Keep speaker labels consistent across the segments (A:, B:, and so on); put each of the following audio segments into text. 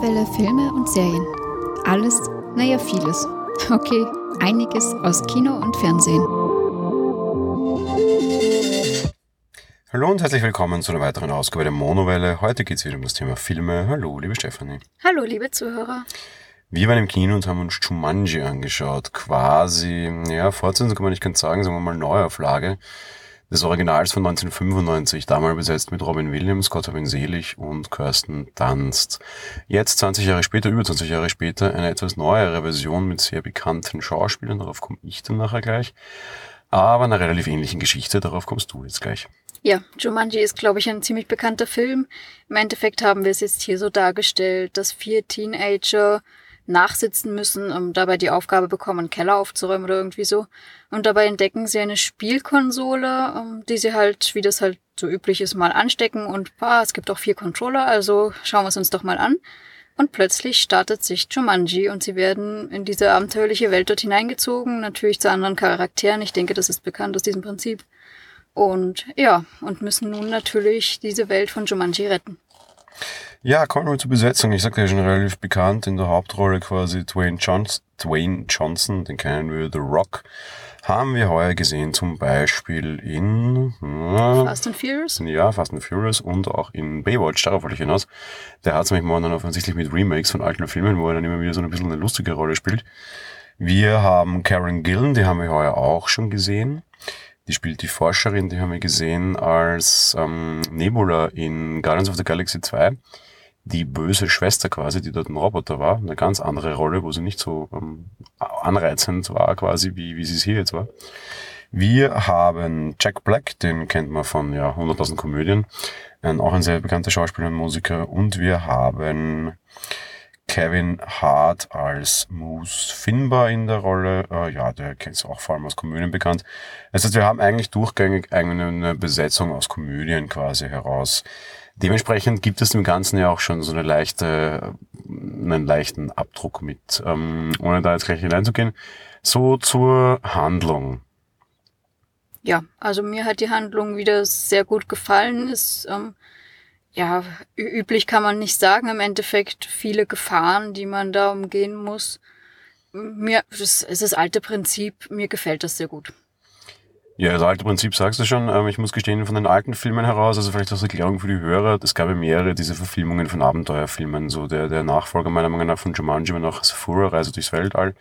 A: Monowelle Filme und Serien. Alles, naja, vieles. Okay, einiges aus Kino und Fernsehen.
B: Hallo und herzlich willkommen zu einer weiteren Ausgabe der Monowelle. Heute geht es wieder um das Thema Filme. Hallo, liebe Stefanie.
C: Hallo, liebe Zuhörer.
B: Wir waren im Kino und haben uns Jumanji angeschaut. Quasi, ja, Fortsetzung kann man nicht ganz sagen, sagen wir mal Neuauflage des Originals von 1995, damals besetzt mit Robin Williams, Gott hab ihn selig und Kirsten Dunst. Jetzt, 20 Jahre später, über 20 Jahre später, eine etwas neuere Version mit sehr bekannten Schauspielern, darauf komme ich dann nachher gleich, aber einer relativ ähnlichen Geschichte, darauf kommst du jetzt gleich.
C: Ja, Jumanji ist, glaube ich, ein ziemlich bekannter Film. Im Endeffekt haben wir es jetzt hier so dargestellt, dass vier Teenager nachsitzen müssen, um dabei die Aufgabe bekommen, einen Keller aufzuräumen oder irgendwie so. Und dabei entdecken sie eine Spielkonsole, um, die sie halt, wie das halt so üblich ist, mal anstecken und bah, es gibt auch vier Controller, also schauen wir es uns doch mal an. Und plötzlich startet sich Jumanji und sie werden in diese abenteuerliche Welt dort hineingezogen, natürlich zu anderen Charakteren. Ich denke, das ist bekannt aus diesem Prinzip. Und ja, und müssen nun natürlich diese Welt von Jumanji retten.
B: Ja, kommen wir zur Besetzung. Ich sagte ja schon relativ bekannt in der Hauptrolle quasi Dwayne, Johns Dwayne Johnson, den kennen wir, The Rock. Haben wir heuer gesehen, zum Beispiel in
C: äh, Fast and Furious?
B: Ja, Fast and Furious und auch in Baywatch, darauf wollte ich hinaus. Der hat es nämlich momentan offensichtlich mit Remakes von alten Filmen, wo er dann immer wieder so ein bisschen eine lustige Rolle spielt. Wir haben Karen Gillen, die haben wir heuer auch schon gesehen. Die spielt die Forscherin, die haben wir gesehen als ähm, Nebula in Guardians of the Galaxy 2 die böse Schwester quasi, die dort ein Roboter war, eine ganz andere Rolle, wo sie nicht so ähm, anreizend war quasi, wie, wie sie es hier jetzt war. Wir haben Jack Black, den kennt man von ja 100.000 Komödien, ein, auch ein sehr bekannter Schauspieler und Musiker. Und wir haben Kevin Hart als Moose Finbar in der Rolle. Äh, ja, der kennt auch vor allem aus Komödien bekannt. Das heißt, wir haben eigentlich durchgängig eine Besetzung aus Komödien quasi heraus. Dementsprechend gibt es dem Ganzen ja auch schon so eine leichte, einen leichten Abdruck mit, ähm, ohne da jetzt gleich hineinzugehen. So zur Handlung.
C: Ja, also mir hat die Handlung wieder sehr gut gefallen. Ist ähm, ja üblich kann man nicht sagen. Im Endeffekt viele Gefahren, die man da umgehen muss. Mir es ist das alte Prinzip. Mir gefällt das sehr gut.
B: Ja, das alte Prinzip sagst du schon. Ähm, ich muss gestehen, von den alten Filmen heraus, also vielleicht als Erklärung für die Hörer, es gab ja mehrere diese Verfilmungen von Abenteuerfilmen. So der, der Nachfolger meiner Meinung nach von Jumanji war noch Sephora, Reise durchs Weltall.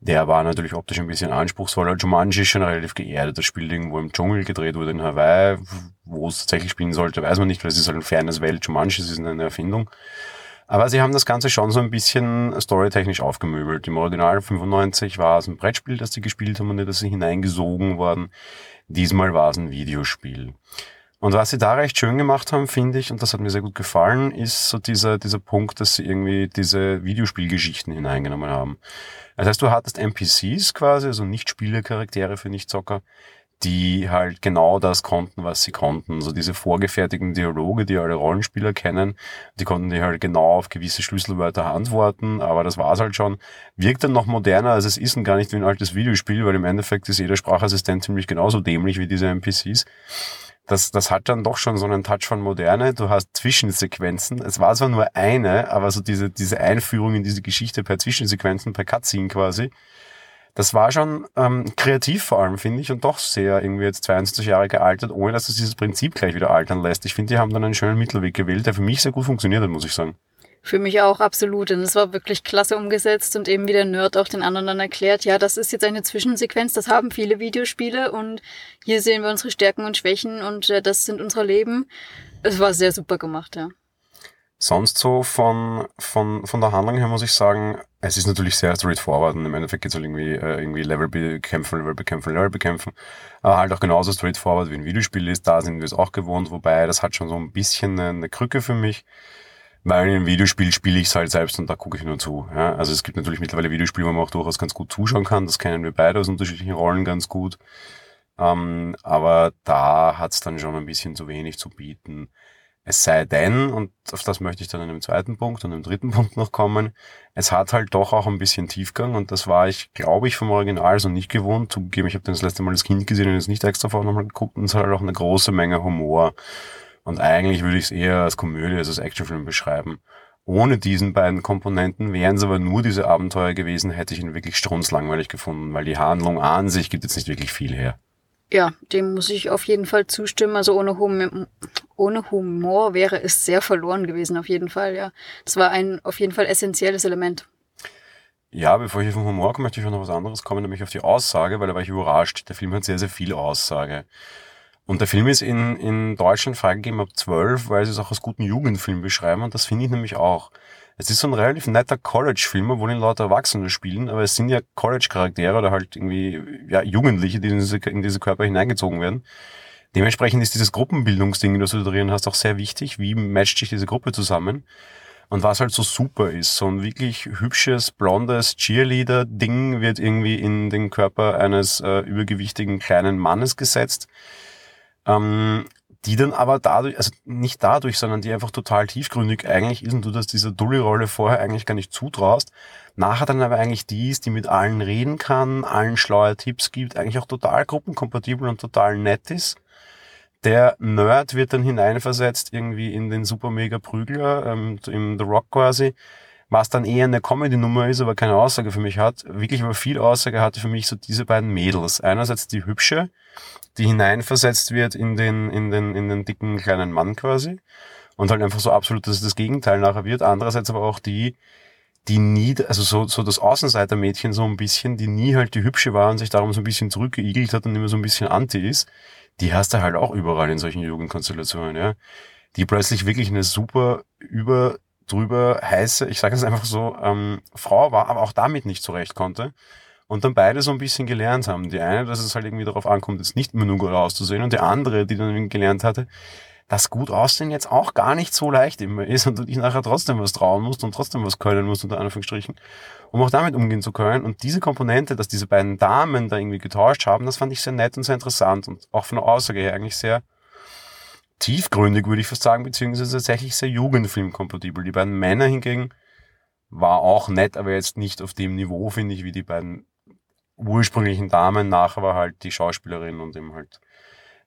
B: Der war natürlich optisch ein bisschen anspruchsvoller. Jumanji ist schon relativ geerdet. Das Spiel irgendwo im Dschungel gedreht wurde in Hawaii. Wo es tatsächlich spielen sollte, weiß man nicht, weil es ist halt ein fernes Welt. Jumanji ist eine Erfindung. Aber sie haben das Ganze schon so ein bisschen storytechnisch aufgemöbelt. Im Original 95 war es ein Brettspiel, das sie gespielt haben und nicht, dass sie hineingesogen worden. Diesmal war es ein Videospiel. Und was sie da recht schön gemacht haben, finde ich, und das hat mir sehr gut gefallen, ist so dieser, dieser Punkt, dass sie irgendwie diese Videospielgeschichten hineingenommen haben. Das heißt, du hattest NPCs quasi, also Nicht-Spielercharaktere für Nicht-Zocker, die halt genau das konnten, was sie konnten. So diese vorgefertigten Dialoge, die alle Rollenspieler kennen, die konnten die halt genau auf gewisse Schlüsselwörter antworten, aber das war's halt schon. Wirkt dann noch moderner, als es ist und gar nicht wie ein altes Videospiel, weil im Endeffekt ist jeder Sprachassistent ziemlich genauso dämlich wie diese NPCs. Das, das hat dann doch schon so einen Touch von Moderne. Du hast Zwischensequenzen. Es war zwar nur eine, aber so diese, diese Einführung in diese Geschichte per Zwischensequenzen, per Cutscene quasi, das war schon ähm, kreativ vor allem, finde ich, und doch sehr irgendwie jetzt 22 Jahre gealtert, ohne dass es dieses Prinzip gleich wieder altern lässt. Ich finde, die haben dann einen schönen Mittelweg gewählt, der für mich sehr gut funktioniert hat, muss ich sagen.
C: Für mich auch absolut. Und es war wirklich klasse umgesetzt und eben wie der Nerd auch den anderen dann erklärt, ja, das ist jetzt eine Zwischensequenz, das haben viele Videospiele und hier sehen wir unsere Stärken und Schwächen und äh, das sind unsere Leben. Es war sehr super gemacht, ja.
B: Sonst so von, von, von der Handlung her muss ich sagen, es ist natürlich sehr straightforward und im Endeffekt geht es halt irgendwie, äh, irgendwie Level bekämpfen, Level bekämpfen, Level bekämpfen. Aber halt auch genauso straightforward wie ein Videospiel ist, da sind wir es auch gewohnt, wobei das hat schon so ein bisschen eine, Krücke für mich. Weil in einem Videospiel spiele ich es halt selbst und da gucke ich nur zu. Ja? Also es gibt natürlich mittlerweile Videospiele, wo man auch durchaus ganz gut zuschauen kann. Das kennen wir beide aus unterschiedlichen Rollen ganz gut. Ähm, aber da hat es dann schon ein bisschen zu wenig zu bieten. Es sei denn, und auf das möchte ich dann in einem zweiten Punkt und einem dritten Punkt noch kommen, es hat halt doch auch ein bisschen Tiefgang und das war ich, glaube ich, vom Original so nicht gewohnt. Zugegeben, ich habe das letzte Mal das Kind gesehen und jetzt nicht extra vorher nochmal geguckt und es hat halt auch eine große Menge Humor. Und eigentlich würde ich es eher als Komödie als als Actionfilm beschreiben. Ohne diesen beiden Komponenten wären es aber nur diese Abenteuer gewesen, hätte ich ihn wirklich strunzlangweilig gefunden, weil die Handlung an sich gibt jetzt nicht wirklich viel her.
C: Ja, dem muss ich auf jeden Fall zustimmen. Also ohne, hum ohne Humor wäre es sehr verloren gewesen, auf jeden Fall, ja. Das war ein auf jeden Fall essentielles Element.
B: Ja, bevor ich auf den Humor komme, möchte ich noch was anderes kommen, nämlich auf die Aussage, weil da war ich überrascht. Der Film hat sehr, sehr viel Aussage. Und der Film ist in, in Deutschland freigegeben ab 12, weil sie es auch als guten Jugendfilm beschreiben und das finde ich nämlich auch. Es ist so ein relativ netter College-Film, wo ihn lauter Erwachsene spielen, aber es sind ja College-Charaktere oder halt irgendwie ja, Jugendliche, die in diese, in diese Körper hineingezogen werden. Dementsprechend ist dieses Gruppenbildungsding, das du da drin hast, auch sehr wichtig. Wie matcht sich diese Gruppe zusammen? Und was halt so super ist, so ein wirklich hübsches, blondes Cheerleader-Ding wird irgendwie in den Körper eines äh, übergewichtigen kleinen Mannes gesetzt. Ähm, die dann aber dadurch, also nicht dadurch, sondern die einfach total tiefgründig eigentlich ist und du das dieser Dulli-Rolle vorher eigentlich gar nicht zutraust. Nachher dann aber eigentlich die ist, die mit allen reden kann, allen schlaue Tipps gibt, eigentlich auch total gruppenkompatibel und total nett ist. Der Nerd wird dann hineinversetzt irgendwie in den super mega Prügler, ähm, im The Rock quasi, was dann eher eine Comedy-Nummer ist, aber keine Aussage für mich hat. Wirklich aber viel Aussage hatte für mich so diese beiden Mädels. Einerseits die hübsche, die hineinversetzt wird in den, in den, in den dicken kleinen Mann quasi. Und halt einfach so absolut, dass es das Gegenteil nachher wird. Andererseits aber auch die, die nie, also so, so das Außenseitermädchen so ein bisschen, die nie halt die hübsche war und sich darum so ein bisschen zurückgeigelt hat und immer so ein bisschen anti ist, die hast du halt auch überall in solchen Jugendkonstellationen, ja. Die plötzlich wirklich eine super über drüber heiße, ich sage es einfach so, ähm, Frau war, aber auch damit nicht zurecht konnte und dann beide so ein bisschen gelernt haben. Die eine, dass es halt irgendwie darauf ankommt, jetzt nicht mehr nur gut auszusehen und die andere, die dann gelernt hatte, dass gut aussehen jetzt auch gar nicht so leicht immer ist und du dich nachher trotzdem was trauen musst und trotzdem was können musst, unter Anführungsstrichen, um auch damit umgehen zu können. Und diese Komponente, dass diese beiden Damen da irgendwie getauscht haben, das fand ich sehr nett und sehr interessant und auch von der Aussage her eigentlich sehr tiefgründig, würde ich fast sagen, beziehungsweise tatsächlich sehr jugendfilmkompatibel. Die beiden Männer hingegen war auch nett, aber jetzt nicht auf dem Niveau, finde ich, wie die beiden ursprünglichen Damen, nachher war halt die Schauspielerin und eben halt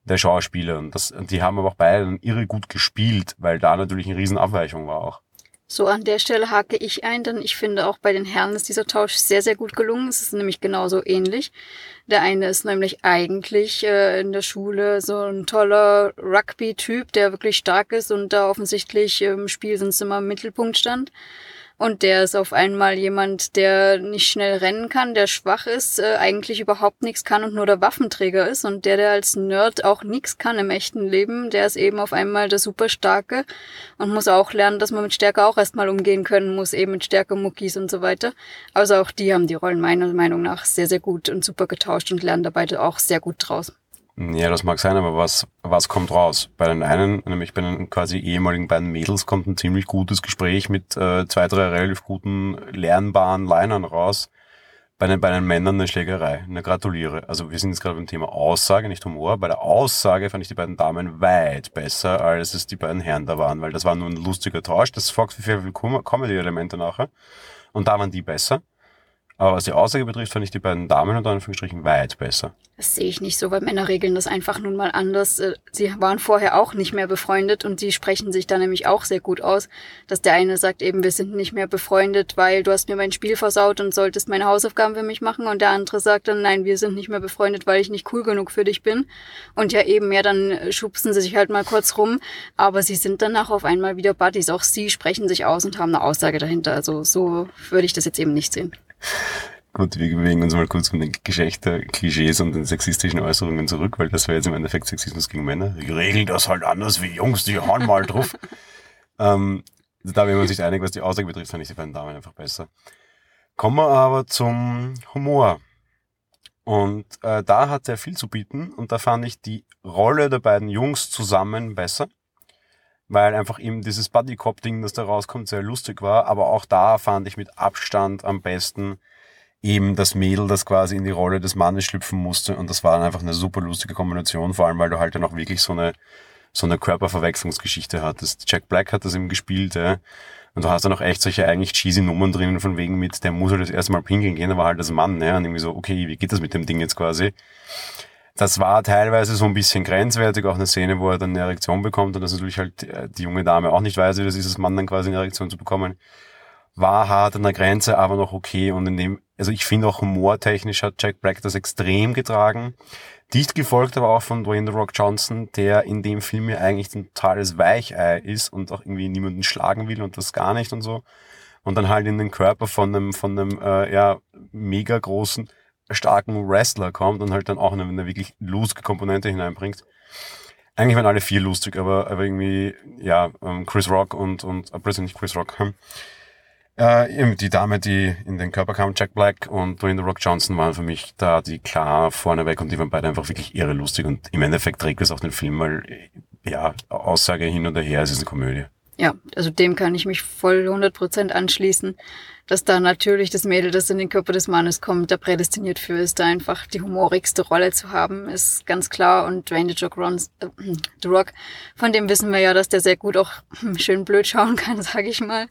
B: der Schauspieler. Und, das, und die haben aber auch beide dann irre gut gespielt, weil da natürlich eine Riesenabweichung war auch.
C: So, an der Stelle hake ich ein, denn ich finde auch bei den Herren ist dieser Tausch sehr, sehr gut gelungen. Es ist nämlich genauso ähnlich. Der eine ist nämlich eigentlich äh, in der Schule so ein toller Rugby-Typ, der wirklich stark ist und da offensichtlich im Spiel sonst immer im Mittelpunkt stand. Und der ist auf einmal jemand, der nicht schnell rennen kann, der schwach ist, äh, eigentlich überhaupt nichts kann und nur der Waffenträger ist. Und der, der als Nerd auch nichts kann im echten Leben, der ist eben auf einmal der Superstarke und muss auch lernen, dass man mit Stärke auch erstmal umgehen können muss, eben mit Stärke, Muckis und so weiter. Also auch die haben die Rollen meiner Meinung nach sehr, sehr gut und super getauscht und lernen dabei auch sehr gut draus.
B: Ja, das mag sein, aber was, was kommt raus? Bei den einen, nämlich bei den quasi ehemaligen beiden Mädels, kommt ein ziemlich gutes Gespräch mit äh, zwei, drei relativ guten, lernbaren Linern raus. Bei den, bei den Männern eine Schlägerei. Eine gratuliere. Also wir sind jetzt gerade beim Thema Aussage, nicht Humor. Bei der Aussage fand ich die beiden Damen weit besser, als es die beiden Herren da waren, weil das war nur ein lustiger Tausch. Das folgt für viel Comedy-Elemente nachher. Und da waren die besser. Aber was die Aussage betrifft, fand ich die beiden Damen unter Anführungsstrichen weit besser.
C: Das sehe ich nicht so, weil Männer regeln das einfach nun mal anders. Äh, sie waren vorher auch nicht mehr befreundet und sie sprechen sich da nämlich auch sehr gut aus, dass der eine sagt eben, wir sind nicht mehr befreundet, weil du hast mir mein Spiel versaut und solltest meine Hausaufgaben für mich machen und der andere sagt dann, nein, wir sind nicht mehr befreundet, weil ich nicht cool genug für dich bin. Und ja eben, ja, dann schubsen sie sich halt mal kurz rum, aber sie sind danach auf einmal wieder Buddies. Auch sie sprechen sich aus und haben eine Aussage dahinter. Also so würde ich das jetzt eben nicht sehen.
B: Gut, wir bewegen uns mal kurz von den Geschlechter-Klischees und den sexistischen Äußerungen zurück, weil das wäre jetzt im Endeffekt Sexismus gegen Männer. Die regeln das halt anders wie Jungs, die hauen mal drauf. ähm, da wäre man sich einig, was die Aussage betrifft, fand ich die beiden Damen einfach besser. Kommen wir aber zum Humor. Und äh, da hat er viel zu bieten und da fand ich die Rolle der beiden Jungs zusammen besser, weil einfach eben dieses Buddy Cop Ding, das da rauskommt, sehr lustig war, aber auch da fand ich mit Abstand am besten eben das Mädel, das quasi in die Rolle des Mannes schlüpfen musste. Und das war dann einfach eine super lustige Kombination, vor allem weil du halt dann auch wirklich so eine, so eine Körperverwechslungsgeschichte hattest. Jack Black hat das eben gespielt, ja. Und du hast dann auch echt solche eigentlich cheesy Nummern drinnen, von wegen mit, der muss halt das erste Mal pinkeln gehen, aber halt als Mann, ja. Und irgendwie so, okay, wie geht das mit dem Ding jetzt quasi? das war teilweise so ein bisschen grenzwertig, auch eine Szene, wo er dann eine Erektion bekommt und das natürlich halt äh, die junge Dame auch nicht weiß, wie das ist, als Mann dann quasi eine Erektion zu bekommen. War hart an der Grenze, aber noch okay und in dem, also ich finde auch humortechnisch hat Jack Black das extrem getragen. Dicht gefolgt aber auch von Dwayne The Rock Johnson, der in dem Film ja eigentlich ein totales Weichei ist und auch irgendwie niemanden schlagen will und das gar nicht und so. Und dann halt in den Körper von einem, von einem, äh, ja, mega großen, starken Wrestler kommt und halt dann auch eine, eine wirklich lustige Komponente hineinbringt. Eigentlich waren alle vier lustig, aber, aber irgendwie, ja, ähm, Chris Rock und, und, äh, nicht Chris Rock, hm. Äh, die Dame, die in den Körper kam, Jack Black und Dwayne The Rock Johnson waren für mich da die klar vorneweg und die waren beide einfach wirklich irre lustig und im Endeffekt trägt es auch den Film mal, ja, Aussage hin und her, es ist eine Komödie.
C: Ja, also dem kann ich mich voll 100% anschließen dass da natürlich das Mädel, das in den Körper des Mannes kommt, da prädestiniert für ist, da einfach die humorigste Rolle zu haben, ist ganz klar. Und Dwayne The Rock, Rons, äh, The Rock, von dem wissen wir ja, dass der sehr gut auch schön blöd schauen kann, sage ich mal,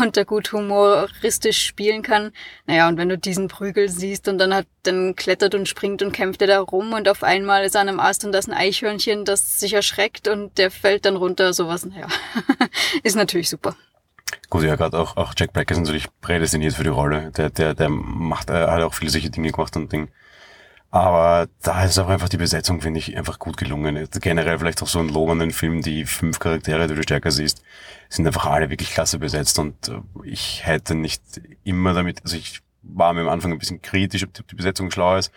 C: und da gut humoristisch spielen kann. Naja, und wenn du diesen Prügel siehst und dann hat, dann klettert und springt und kämpft er da rum und auf einmal ist er an einem Ast und da ist ein Eichhörnchen, das sich erschreckt und der fällt dann runter, sowas, naja, ist natürlich super.
B: Gut, ja, gerade auch, auch Jack Black ist natürlich prädestiniert für die Rolle. Der, der, der macht, er hat auch viele solche Dinge gemacht und Ding. Aber da ist auch einfach die Besetzung, finde ich, einfach gut gelungen. Generell vielleicht auch so ein lobenden Film, die fünf Charaktere, die du stärker siehst, sind einfach alle wirklich klasse besetzt und äh, ich hätte nicht immer damit, also ich war mir am Anfang ein bisschen kritisch, ob die Besetzung schlau ist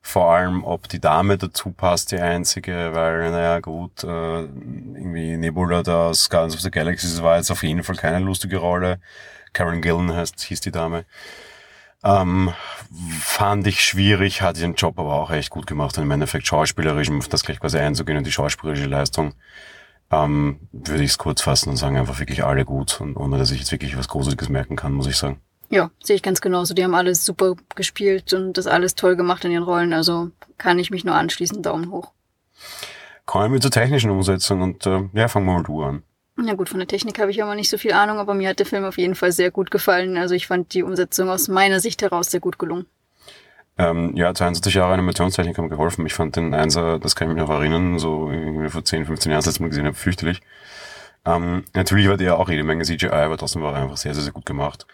B: vor allem, ob die Dame dazu passt, die einzige, weil, naja, gut, äh, irgendwie Nebula da aus Guardians of the Galaxy, war jetzt auf jeden Fall keine lustige Rolle. Karen Gillen heißt, hieß die Dame. Ähm, fand ich schwierig, hat ihren Job aber auch echt gut gemacht und im Endeffekt schauspielerisch, um das gleich quasi einzugehen und die schauspielerische Leistung, ähm, würde ich es kurz fassen und sagen, einfach wirklich alle gut und ohne dass ich jetzt wirklich was Großartiges merken kann, muss ich sagen.
C: Ja, sehe ich ganz genauso. Die haben alles super gespielt und das alles toll gemacht in ihren Rollen. Also kann ich mich nur anschließen. Daumen hoch.
B: Kommen wir zur technischen Umsetzung und äh, ja, fangen wir mal du an.
C: Ja gut, von der Technik habe ich aber nicht so viel Ahnung, aber mir hat der Film auf jeden Fall sehr gut gefallen. Also ich fand die Umsetzung aus meiner Sicht heraus sehr gut gelungen.
B: Ähm, ja, 22 Jahre Animationstechnik haben geholfen. Ich fand den Einser, das kann ich mich noch erinnern, so irgendwie vor 10, 15 Jahren, das letzte Mal gesehen habe, fürchterlich. Ähm, natürlich war der auch jede Menge CGI, aber trotzdem war er einfach sehr, sehr, sehr gut gemacht.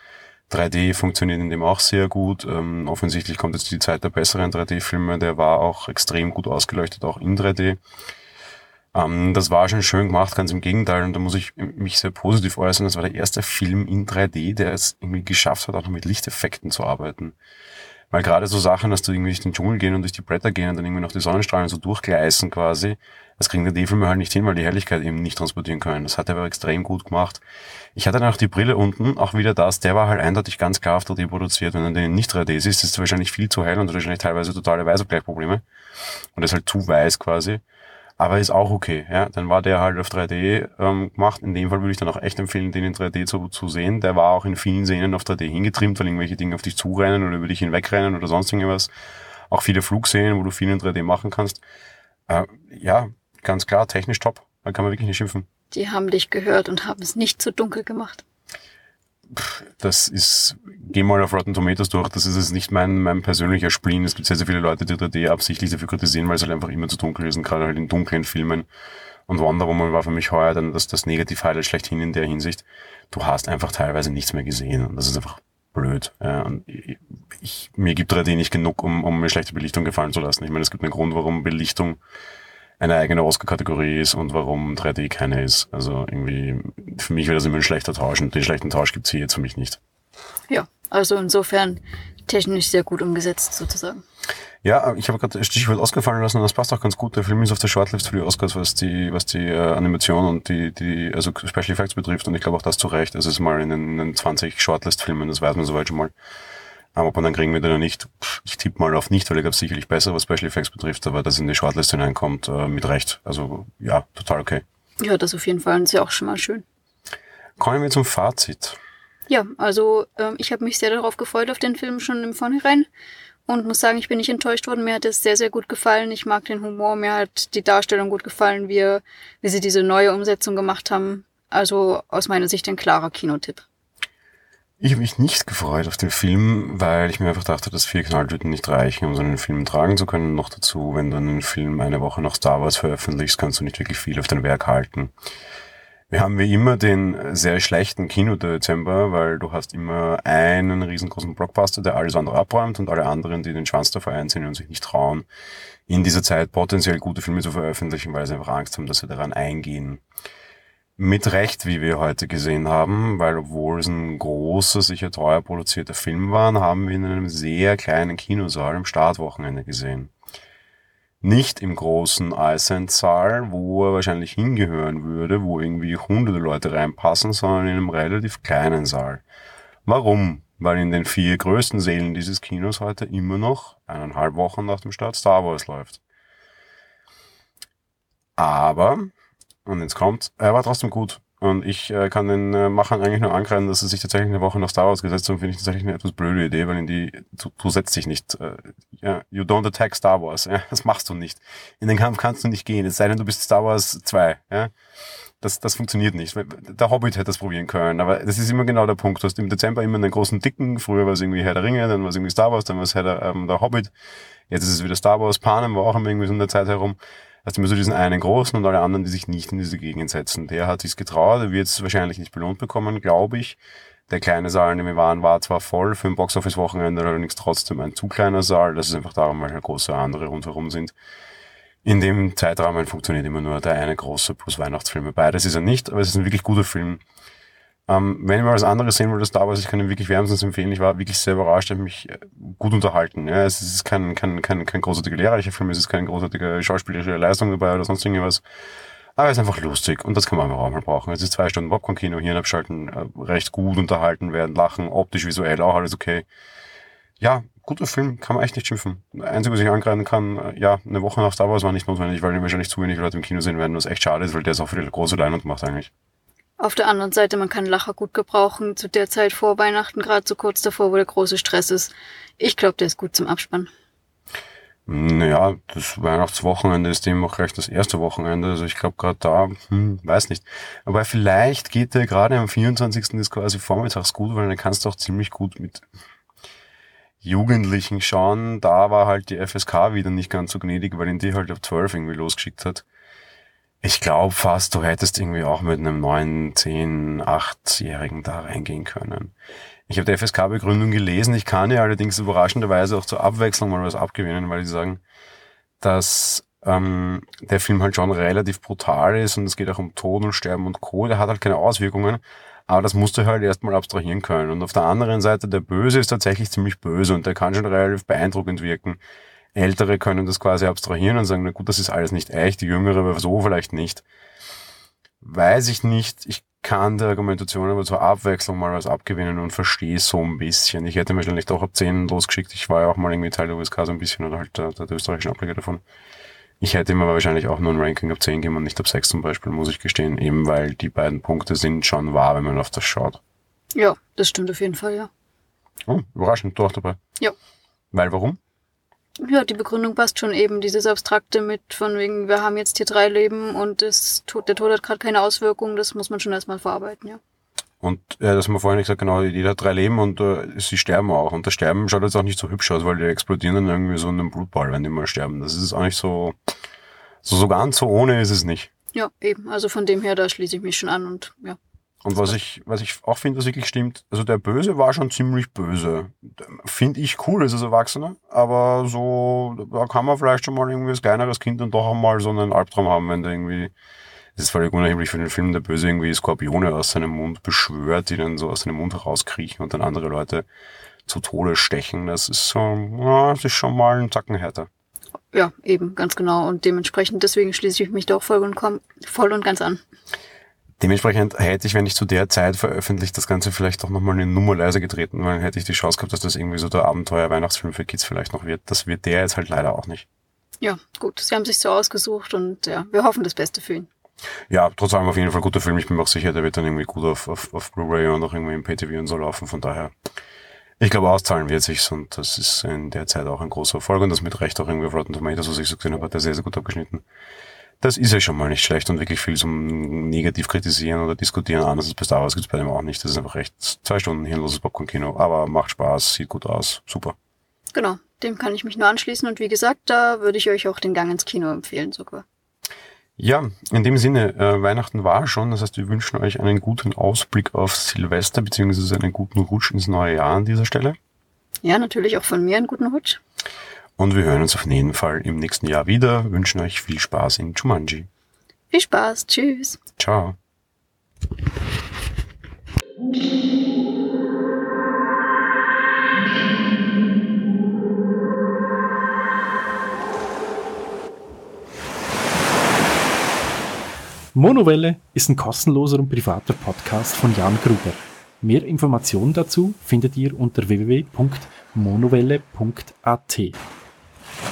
B: 3D funktioniert in dem auch sehr gut. Ähm, offensichtlich kommt jetzt die Zeit der besseren 3D-Filme. Der war auch extrem gut ausgeleuchtet, auch in 3D. Ähm, das war schon schön gemacht, ganz im Gegenteil. Und da muss ich mich sehr positiv äußern. Das war der erste Film in 3D, der es irgendwie geschafft hat, auch noch mit Lichteffekten zu arbeiten. Weil gerade so Sachen, dass du irgendwie durch den Dschungel gehen und durch die Bretter gehen und dann irgendwie noch die Sonnenstrahlen so durchgleißen quasi, das kriegen die D-Filme halt nicht hin, weil die Helligkeit eben nicht transportieren können. Das hat er aber extrem gut gemacht. Ich hatte dann auch die Brille unten, auch wieder das, der war halt eindeutig ganz klar auf 3D produziert. Wenn du den nicht 3D siehst, ist es wahrscheinlich viel zu hell und wahrscheinlich teilweise totale Weißabgleichprobleme. Und das ist halt zu weiß quasi. Aber ist auch okay, ja. Dann war der halt auf 3D ähm, gemacht. In dem Fall würde ich dann auch echt empfehlen, den in 3D zu, zu sehen. Der war auch in vielen Szenen auf 3D hingetrimmt, weil irgendwelche Dinge auf dich zurennen oder über dich hinwegrennen oder sonst irgendwas. Auch viele Flugszenen, wo du viel in 3D machen kannst. Äh, ja, ganz klar, technisch top. Da kann man wirklich nicht schimpfen.
C: Die haben dich gehört und haben es nicht zu dunkel gemacht.
B: Das ist, geh mal auf Rotten Tomatoes durch, das ist jetzt nicht mein, mein persönlicher Spleen. Es gibt sehr, sehr viele Leute, die 3D absichtlich dafür kritisieren, weil es halt einfach immer zu dunkel ist und gerade halt in dunklen Filmen. Und Wonder Woman war für mich heuer dann das, das Negativ-Highlight schlechthin in der Hinsicht. Du hast einfach teilweise nichts mehr gesehen und das ist einfach blöd. Ja, und ich, mir gibt 3D nicht genug, um, um mir schlechte Belichtung gefallen zu lassen. Ich meine, es gibt einen Grund, warum Belichtung eine eigene Oscar-Kategorie ist und warum 3D keine ist. Also irgendwie, für mich wäre das immer ein schlechter Tausch und den schlechten Tausch gibt's hier jetzt für mich nicht.
C: Ja, also insofern technisch sehr gut umgesetzt sozusagen.
B: Ja, ich habe gerade das Stichwort Oscar fallen lassen und das passt auch ganz gut. Der Film ist auf der Shortlist für die Oscars, was die, was die äh, Animation und die, die, also Special Effects betrifft und ich glaube auch das zu Recht. Es ist mal in den, in den 20 Shortlist-Filmen, das weiß man soweit schon mal. Aber ob man dann kriegen wird oder nicht, ich tippe mal auf nicht, weil ich glaube sicherlich besser, was Special Effects betrifft, aber dass in die Shortlist hineinkommt, äh, mit Recht. Also ja, total okay.
C: Ja, das auf jeden Fall und ist ja auch schon mal schön.
B: Kommen wir zum Fazit.
C: Ja, also ähm, ich habe mich sehr darauf gefreut auf den Film schon im Vornherein und muss sagen, ich bin nicht enttäuscht worden. Mir hat es sehr, sehr gut gefallen. Ich mag den Humor, mir hat die Darstellung gut gefallen, wie, wie sie diese neue Umsetzung gemacht haben. Also aus meiner Sicht ein klarer Kinotipp.
B: Ich habe mich nicht gefreut auf den Film, weil ich mir einfach dachte, dass vier Knalltüten nicht reichen, um so einen Film tragen zu können. Noch dazu, wenn du einen Film eine Woche nach Star Wars veröffentlichst, kannst du nicht wirklich viel auf dein Werk halten. Wir haben wie immer den sehr schlechten Kino-Dezember, weil du hast immer einen riesengroßen Blockbuster, der alles andere abräumt und alle anderen, die den Schwanz davor einziehen und sich nicht trauen, in dieser Zeit potenziell gute Filme zu veröffentlichen, weil sie einfach Angst haben, dass sie daran eingehen. Mit Recht, wie wir heute gesehen haben, weil obwohl es ein großer, sicher teuer produzierter Film war, haben wir ihn in einem sehr kleinen Kinosaal am Startwochenende gesehen nicht im großen Eisend-Saal, wo er wahrscheinlich hingehören würde, wo irgendwie hunderte Leute reinpassen, sondern in einem relativ kleinen Saal. Warum? Weil in den vier größten Sälen dieses Kinos heute immer noch eineinhalb Wochen nach dem Start Star Wars läuft. Aber, und jetzt kommt, er war trotzdem gut. Und ich äh, kann den äh, Machern eigentlich nur ankreiden, dass sie sich tatsächlich eine Woche nach Star Wars gesetzt haben, finde ich tatsächlich eine etwas blöde Idee, weil in die, du, du setzt dich nicht, äh, ja, you don't attack Star Wars, ja, das machst du nicht. In den Kampf kannst du nicht gehen, es sei denn, du bist Star Wars 2, ja. Das, das funktioniert nicht. Der Hobbit hätte das probieren können, aber das ist immer genau der Punkt. Du hast im Dezember immer einen großen Dicken, früher war es irgendwie Herr der Ringe, dann war es irgendwie Star Wars, dann war es Herr der, ähm, der Hobbit, jetzt ist es wieder Star Wars, Panem war auch immer irgendwie so in der Zeit herum hast immer so diesen einen großen und alle anderen, die sich nicht in diese Gegend setzen. Der hat sich's getraut, der wird es wahrscheinlich nicht belohnt bekommen, glaube ich. Der kleine Saal, in dem wir waren, war zwar voll für ein Boxoffice-Wochenende, allerdings trotzdem ein zu kleiner Saal. Das ist einfach darum, weil halt große andere rundherum sind. In dem Zeitrahmen funktioniert immer nur der eine große plus Weihnachtsfilme. Beides ist er nicht, aber es ist ein wirklich guter Film. Ähm, wenn ihr mal was anderes sehen wollt, das da was, ich kann ihn wirklich wärmstens empfehlen. Ich war wirklich sehr überrascht, habe mich äh, gut unterhalten. Ja, es ist kein, kein, kein, kein großartiger lehrreicher Film, es ist keine großartige schauspielerische Leistung dabei oder sonst irgendwas. Aber es ist einfach lustig und das kann man auch mal brauchen. Es ist zwei Stunden Popcorn-Kino, Hirn abschalten, äh, recht gut unterhalten werden, lachen, optisch, visuell auch alles okay. Ja, guter Film, kann man echt nicht schimpfen. Einzige, was ich angreifen kann, äh, ja, eine Woche nach Star Wars war nicht notwendig, weil wahrscheinlich zu wenig Leute im Kino sehen werden, was echt schade ist, weil der ist auch für die große Leinwand gemacht eigentlich.
C: Auf der anderen Seite, man kann Lacher gut gebrauchen. Zu der Zeit vor Weihnachten, gerade so kurz davor, wo der große Stress ist. Ich glaube, der ist gut zum Abspannen.
B: Naja, das Weihnachtswochenende ist dem auch gleich das erste Wochenende. Also ich glaube gerade da, hm, weiß nicht. Aber vielleicht geht der gerade am 24. ist quasi vormittags gut, weil dann kannst du auch ziemlich gut mit Jugendlichen schauen. Da war halt die FSK wieder nicht ganz so gnädig, weil ihn die halt ab 12 irgendwie losgeschickt hat. Ich glaube fast, du hättest irgendwie auch mit einem neun, zehn, achtjährigen da reingehen können. Ich habe die FSK-Begründung gelesen. Ich kann ja allerdings überraschenderweise auch zur Abwechslung mal was abgewinnen, weil die sagen, dass ähm, der Film halt schon relativ brutal ist und es geht auch um Tod und Sterben und Co. Der hat halt keine Auswirkungen, aber das musst du halt erstmal abstrahieren können. Und auf der anderen Seite, der Böse ist tatsächlich ziemlich böse und der kann schon relativ beeindruckend wirken. Ältere können das quasi abstrahieren und sagen, na gut, das ist alles nicht echt, die Jüngere aber so vielleicht nicht. Weiß ich nicht. Ich kann der Argumentation aber zur Abwechslung mal was abgewinnen und verstehe so ein bisschen. Ich hätte wahrscheinlich doch ab 10 losgeschickt. Ich war ja auch mal irgendwie Teil der USK so ein bisschen oder halt der, der, der österreichischen Ableger davon. Ich hätte ihm aber wahrscheinlich auch nur ein Ranking ab 10 gegeben und nicht ab 6 zum Beispiel, muss ich gestehen. Eben weil die beiden Punkte sind schon wahr, wenn man auf das schaut.
C: Ja, das stimmt auf jeden Fall, ja.
B: Oh, überraschend, du auch dabei.
C: Ja.
B: Weil warum?
C: Ja, die Begründung passt schon eben, dieses Abstrakte mit von wegen, wir haben jetzt hier drei Leben und tut, der Tod hat gerade keine Auswirkungen, das muss man schon erstmal verarbeiten, ja.
B: Und ja, das haben wir vorhin gesagt, genau, jeder hat drei Leben und äh, sie sterben auch. Und das Sterben schaut jetzt auch nicht so hübsch aus, weil die explodieren dann irgendwie so in einem Blutball, wenn die mal sterben. Das ist auch nicht so, so, so ganz so ohne ist es nicht.
C: Ja, eben. Also von dem her, da schließe ich mich schon an und ja.
B: Und was ich, was ich auch finde, was wirklich stimmt, also der Böse war schon ziemlich böse. Finde ich cool als Erwachsener, aber so, da kann man vielleicht schon mal irgendwie als kleineres Kind dann doch einmal so einen Albtraum haben, wenn der irgendwie, das ist völlig unerheblich für den Film, der Böse irgendwie Skorpione aus seinem Mund beschwört, die dann so aus seinem Mund herauskriechen und dann andere Leute zu Tode stechen. Das ist so, ja, das ist schon mal ein Zacken härter.
C: Ja, eben, ganz genau. Und dementsprechend, deswegen schließe ich mich doch voll und, komm, voll und ganz an.
B: Dementsprechend hätte ich, wenn ich zu der Zeit veröffentlicht, das Ganze vielleicht doch nochmal eine Nummer leiser getreten, weil dann hätte ich die Chance gehabt, dass das irgendwie so der Abenteuer-Weihnachtsfilm für Kids vielleicht noch wird. Das wird der jetzt halt leider auch nicht.
C: Ja, gut. Sie haben sich so ausgesucht und ja, wir hoffen das Beste für ihn.
B: Ja, trotz allem auf jeden Fall guter Film. Ich bin mir auch sicher, der wird dann irgendwie gut auf, auf, auf Blu-ray und auch irgendwie im PTV und so laufen. Von daher, ich glaube, auszahlen wird sich's und das ist in der Zeit auch ein großer Erfolg und das mit Recht auch irgendwie auf Rotten Tomatoes, was ich so gesehen habe, hat er sehr, sehr gut abgeschnitten. Das ist ja schon mal nicht schlecht und wirklich viel zum negativ kritisieren oder diskutieren. Anders als bei Star Wars gibt es bei dem auch nicht. Das ist einfach echt zwei Stunden hirnloses Popcorn-Kino. Aber macht Spaß, sieht gut aus. Super.
C: Genau, dem kann ich mich nur anschließen. Und wie gesagt, da würde ich euch auch den Gang ins Kino empfehlen sogar.
B: Ja, in dem Sinne, äh, Weihnachten war schon. Das heißt, wir wünschen euch einen guten Ausblick auf Silvester beziehungsweise einen guten Rutsch ins neue Jahr an dieser Stelle.
C: Ja, natürlich auch von mir einen guten Rutsch.
B: Und wir hören uns auf jeden Fall im nächsten Jahr wieder. Wünschen euch viel Spaß in Jumanji.
C: Viel Spaß. Tschüss.
B: Ciao.
D: Monowelle ist ein kostenloser und privater Podcast von Jan Gruber. Mehr Informationen dazu findet ihr unter www.monowelle.at.